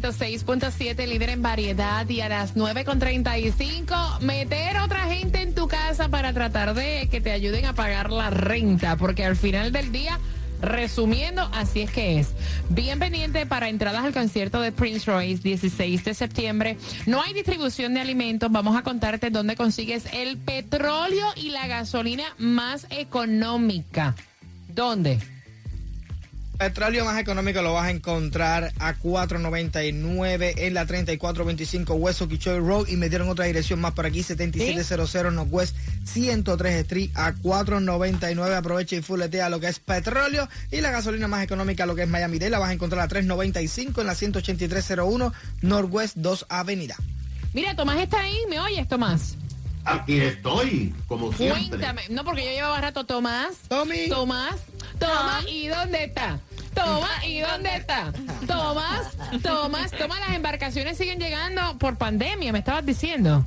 106.7, líder en variedad, y a las 9.35, meter otra gente en tu casa para tratar de que te ayuden a pagar la renta, porque al final del día, resumiendo, así es que es. Bien pendiente para entradas al concierto de Prince Royce, 16 de septiembre. No hay distribución de alimentos, vamos a contarte dónde consigues el petróleo y la gasolina más económica. ¿Dónde? Petróleo más económico lo vas a encontrar a 4.99 en la 3425 West Okeechobee Road y me dieron otra dirección más por aquí 7700 Northwest 103 Street a 4.99 aprovecha y fuletea lo que es petróleo y la gasolina más económica lo que es Miami Dade la vas a encontrar a 3.95 en la 18301 Northwest 2 Avenida. Mira, Tomás está ahí, ¿me oyes, Tomás? Aquí estoy, como siempre. Cuéntame, no porque yo llevaba rato Tomás. Tommy. Tomás, Tomás, ¿y dónde está? Tomás, ¿y dónde está? Tomás, Tomás, Tomás, las embarcaciones siguen llegando por pandemia, me estabas diciendo.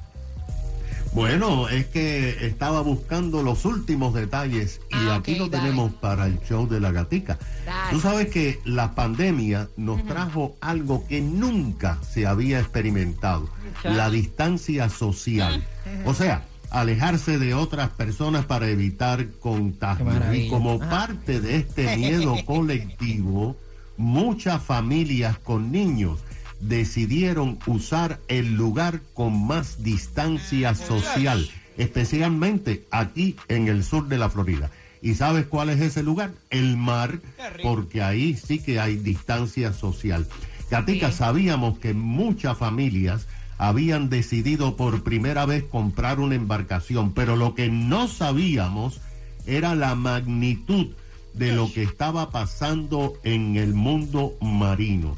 Bueno, es que estaba buscando los últimos detalles y Ah, aquí lo dale. tenemos para el show de la gatica. Dale. Tú sabes que la pandemia nos trajo algo que nunca se había experimentado, la distancia social. O sea, alejarse de otras personas para evitar contagios. Y como parte de este miedo colectivo, muchas familias con niños decidieron usar el lugar con más distancia social, especialmente aquí en el sur de la Florida. ¿Y sabes cuál es ese lugar? El mar, porque ahí sí que hay distancia social. Gatica, sabíamos que muchas familias habían decidido por primera vez comprar una embarcación, pero lo que no sabíamos era la magnitud de lo que estaba pasando en el mundo marino.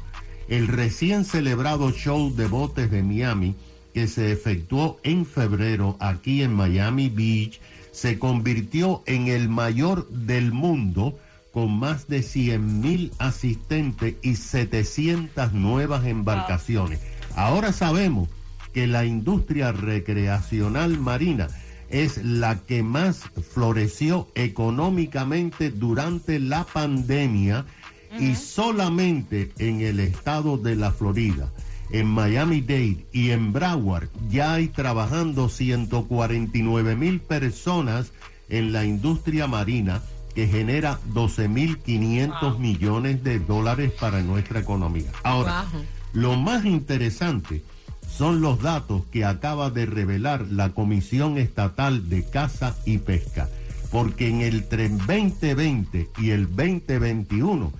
El recién celebrado show de botes de Miami, que se efectuó en febrero aquí en Miami Beach, se convirtió en el mayor del mundo con más de 100 mil asistentes y 700 nuevas embarcaciones. Ahora sabemos que la industria recreacional marina es la que más floreció económicamente durante la pandemia y solamente en el estado de la Florida, en Miami Dade y en Broward ya hay trabajando 149 mil personas en la industria marina que genera 12.500 millones de dólares para nuestra economía. Ahora, Wow. Lo más interesante son los datos que acaba de revelar la Comisión Estatal de Caza y Pesca, porque en el tren 2020 y el 2021,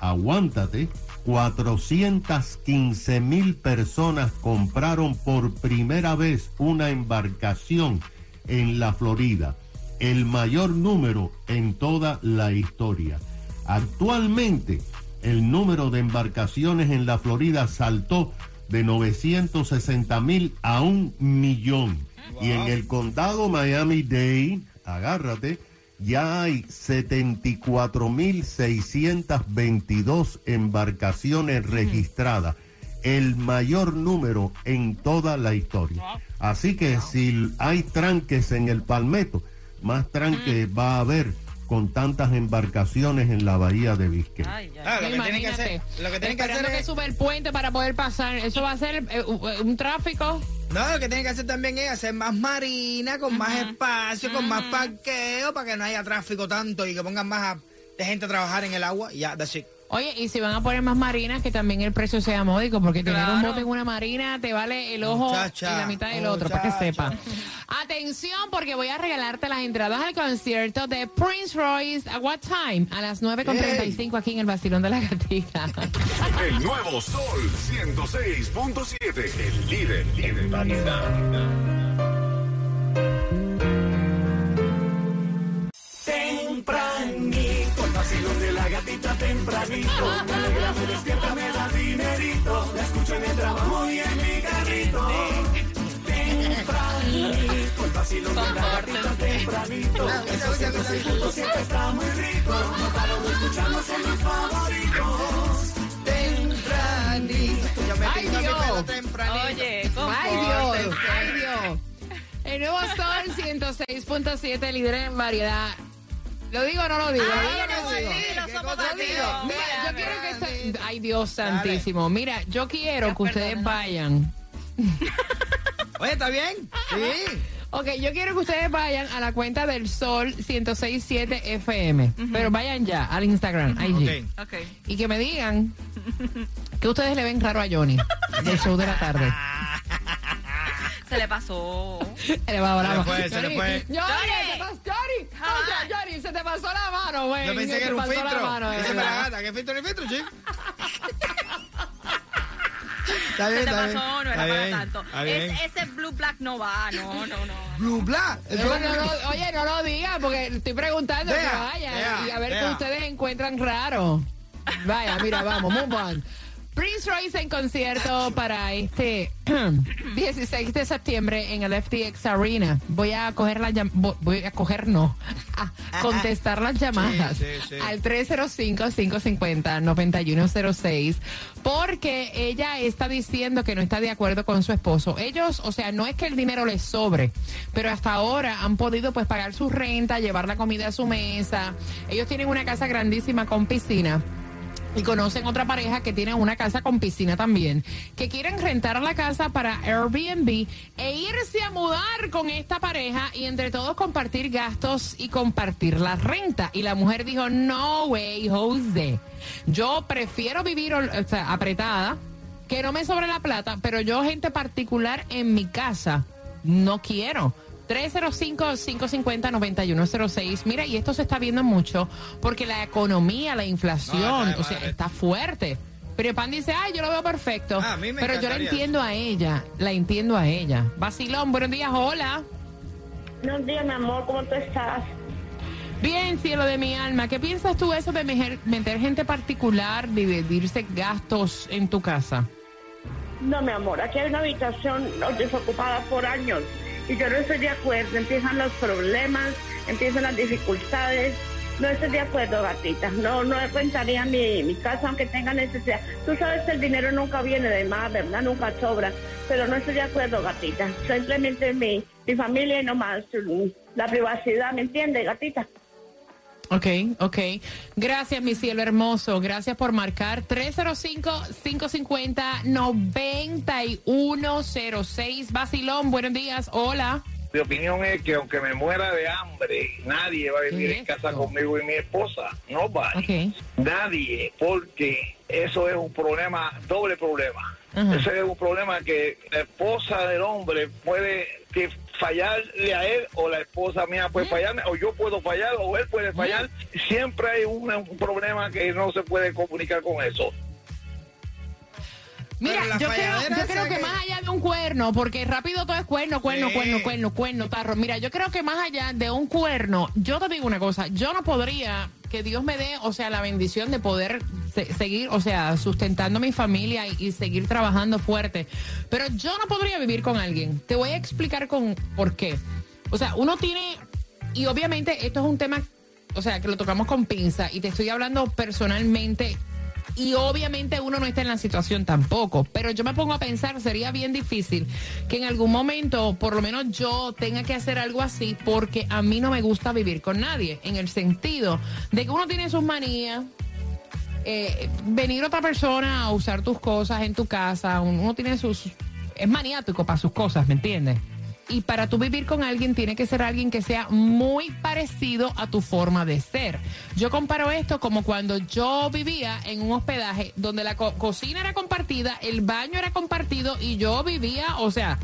aguántate, 415 mil personas compraron por primera vez una embarcación en la Florida, el mayor número en toda la historia. Actualmente, el número de embarcaciones en la Florida saltó de 960 mil a un millón. Y en el condado Miami-Dade, agárrate, ya hay 74.622 embarcaciones registradas, el mayor número en toda la historia. Así que si hay tranques en el Palmetto, más tranques va a haber con tantas embarcaciones en la bahía de Biscay. Ah, lo que tienen que hacer, lo que tienen que hacer esperando que es, suba el puente para poder pasar. Eso va a ser eh, un, un tráfico. no, lo que tienen que hacer también es hacer más marina, con más espacio, con más parqueo, para que no haya tráfico tanto y que pongan más a- de gente a trabajar en el agua ya, that's it. Oye, y si van a poner más marinas, que también el precio sea módico, porque tener un bote en una marina te vale el ojo Muchacha, y la mitad del otro, para que sepa. Atención, porque voy a regalarte las entradas al concierto de Prince Royce. ¿A what time? A las 9.35 aquí en el Basilón de la Gatita. El nuevo Sol 106.7. El líder en variedad. Tempranito. Me alegra, me despierta, me da dinerito. La escucho en el trabajo y en mi carrito. Tempranito, el vacilo de la gatita tempranito. Esos 106.7 siempre está muy rico. No paro de escucharnos, son mis favoritos. Tempranito. Yo me Ay, Dios. tempranito. Oye, Ay, Dios, ay, Dios. El nuevo Sol 106.7, líder en variedad. ¿Lo digo o no lo digo? Mira, yo quiero que Dale. esto- Ay, Dios santísimo. Mira, yo quiero Ya, que ustedes perdónenla. vayan. Oye, ¿está bien? Sí. Ok, yo quiero que ustedes vayan a la cuenta del Sol 106.7 FM. Pero vayan ya al Instagram, IG. Ok. Ok. Y que me digan que ustedes le ven raro a Johnny del show de la tarde. Se le pasó. Se le va fue, se le Johnny, fue. Johnny, Johnny. se te pasó- Johnny, Ah. Contra, Johnny, se te pasó la mano, güey. Yo pensé Se que era un pasó la filtro. mano, de Esa es la gata. ¿Qué filtro ni filtro, chico? Está Se bien, te está bien. pasó, no Está era para bien, tanto. bien. Es- ese blue black no va, no, no, no. Blue Black. No, no, no, oye, no lo diga porque estoy preguntando que vaya y a ver qué vea. ustedes encuentran raro. Vaya, mira, vamos, move on. Prince Royce en concierto para este 16 de septiembre en el FTX Arena. Voy a coger la llam- vo- voy a coger no, a contestar las llamadas Sí, sí, sí. al 305-550-9106 porque ella está diciendo que no está de acuerdo con su esposo. Ellos, o sea, no es que el dinero les sobre, pero hasta ahora han podido pues pagar su renta, llevar la comida a su mesa. Ellos tienen una casa grandísima con piscina. Y conocen otra pareja que tiene una casa con piscina también, que quieren rentar la casa para Airbnb e irse a mudar con esta pareja y entre todos compartir gastos y compartir la renta. Y la mujer dijo, no way, Jose. Yo prefiero vivir o apretada, que no me sobre la plata, pero yo gente particular en mi casa no quiero. 305-550-9106. Mira, y esto se está viendo mucho porque la economía, la inflación, No, o sea, está fuerte. Pero Pan dice, ay, yo lo veo perfecto. Ah, a mí me Pero yo la entiendo a ella, la entiendo a ella. Vacilón, buenos días, hola. Buenos días, mi amor, ¿cómo tú estás? Bien, cielo de mi alma, ¿qué piensas tú eso de meter gente particular, dividirse gastos en tu casa? No, mi amor, aquí hay una habitación desocupada por años y yo no estoy de acuerdo. Empiezan los problemas, empiezan las dificultades. No estoy de acuerdo, gatita. No, no cuentaría mi, mi casa aunque tenga necesidad. Tú sabes que el dinero nunca viene de más, ¿verdad? Nunca sobra. Pero no estoy de acuerdo, gatita. Simplemente mi, mi familia y no más. mm, La privacidad, ¿me entiendes, gatita? Ok, ok. Gracias, mi cielo hermoso. Gracias por marcar 305-550-9106. Basilón, buenos días. Hola. Mi opinión es que aunque me muera de hambre, nadie va a vivir ¿Qué en casa conmigo y mi esposa. No va. Ok. Nadie, porque eso es un problema, doble problema. Ese es un problema que la esposa del hombre puede que fallarle a él o la esposa mía puede fallarme o yo puedo fallar o él puede fallar. Siempre hay un problema que no se puede comunicar con eso. Mira, yo creo, yo que, que- más allá de un cuerno, porque rápido todo es cuerno, cuerno, Sí. cuerno, cuerno, cuerno, tarro. Mira, yo creo que más allá de un cuerno, yo te digo una cosa, yo no podría que Dios me dé, o sea, la bendición de poder se- seguir, o sea, sustentando mi familia y, y seguir trabajando fuerte. Pero yo no podría vivir con alguien. Te voy a explicar con por qué. O sea, uno tiene, y obviamente esto es un tema, o sea, que lo tocamos con pinza, y te estoy hablando personalmente y obviamente uno no está en la situación tampoco, pero yo me pongo a pensar, sería bien difícil que en algún momento, por lo menos yo tenga que hacer algo así, porque a mí no me gusta vivir con nadie, en el sentido de que uno tiene sus manías, eh, venir otra persona a usar tus cosas en tu casa, uno tiene sus... es maniático para sus cosas, ¿me entiendes? Y para tú vivir con alguien tiene que ser alguien que sea muy parecido a tu forma de ser. Yo comparo esto como cuando yo vivía en un hospedaje donde la co- cocina era compartida, el baño era compartido y yo vivía, o sea,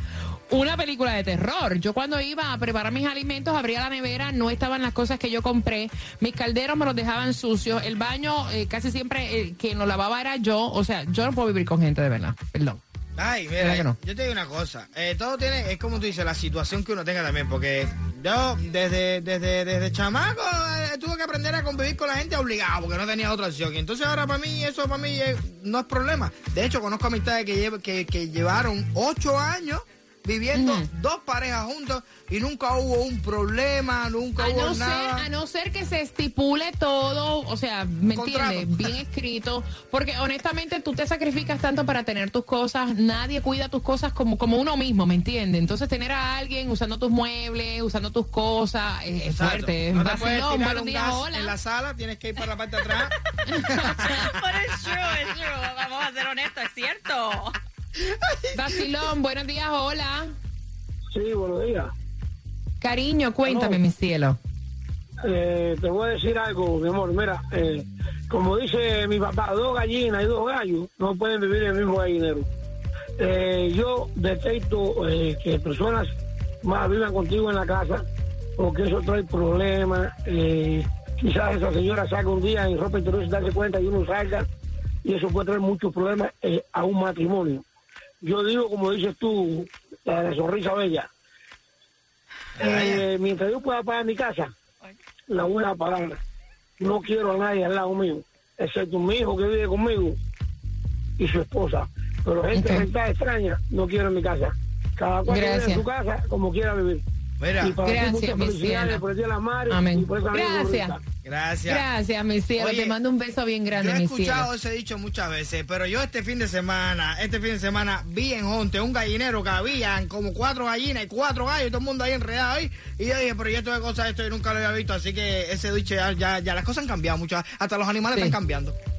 una película de terror. Yo cuando iba a preparar mis alimentos, abría la nevera, no estaban las cosas que yo compré, mis calderos me los dejaban sucios, el baño eh, casi siempre eh, quien lo lavaba era yo, o sea, yo no puedo vivir con gente de verdad, perdón. Ay, ¿Verdad mira, que no? yo te digo una cosa. Eh, todo tiene, es como tú dices, la situación que uno tenga también, porque Yo desde, desde, desde chamaco eh, tuve que aprender a convivir con la gente obligado porque no tenía otra opción. Y entonces ahora para mí eso para mí eh, no es problema. De hecho conozco amistades que, llev- que, que llevaron ocho años viviendo dos parejas juntos y nunca hubo un problema, nunca A hubo no, ser, nada. a no ser que se estipule todo, o sea, ¿me Contrato. entiendes? Bien escrito, porque honestamente tú te sacrificas tanto para tener tus cosas, nadie cuida tus cosas como, como uno mismo, ¿me entiendes? Entonces tener a alguien usando tus muebles, usando tus cosas, es, fuerte. es No te puedes tirar un días, gas hola. en la sala, tienes que ir para la parte de atrás. Pero es true, es true. Vamos a ser honestos, es cierto. Vacilón, buenos días, hola. Sí, buenos días. Cariño, cuéntame, mi cielo. Eh, te voy a decir algo, mi amor. Mira, eh, como dice mi papá, dos gallinas y dos gallos no pueden vivir en el mismo gallinero. Eh, yo detecto eh, que personas más vivan contigo en la casa porque eso trae problemas. Eh, quizás esa señora salga un día en ropa interior sin darse cuenta y uno salga y eso puede traer muchos problemas eh, a un matrimonio. Yo digo, como dices tú, la de sonrisa bella. Eh, mientras yo pueda pagar mi casa, la voy a pagar. No quiero a nadie al lado mío, excepto mi hijo que vive conmigo y su esposa. Pero gente Ok. rentada extraña no quiero en mi casa. Cada cual vive en su casa como quiera vivir. Mira, y para Gracias, muchas mi cielo. por el Día de la Madre Amén. y por esa linda Gracias. gracias. Gracias, mi cielo. Oye, Te mando un beso bien Yo grande, he mi escuchado cielo. ese dicho muchas veces, pero yo este fin de semana, este fin de semana vi en Jonte un gallinero que habían como cuatro gallinas y cuatro gallos, todo el mundo ahí enredado ahí. Y yo dije, pero yo esto de cosas, esto yo nunca lo había visto, así que ese dicho ya, ya, ya las cosas han cambiado mucho, hasta los animales Sí. están cambiando.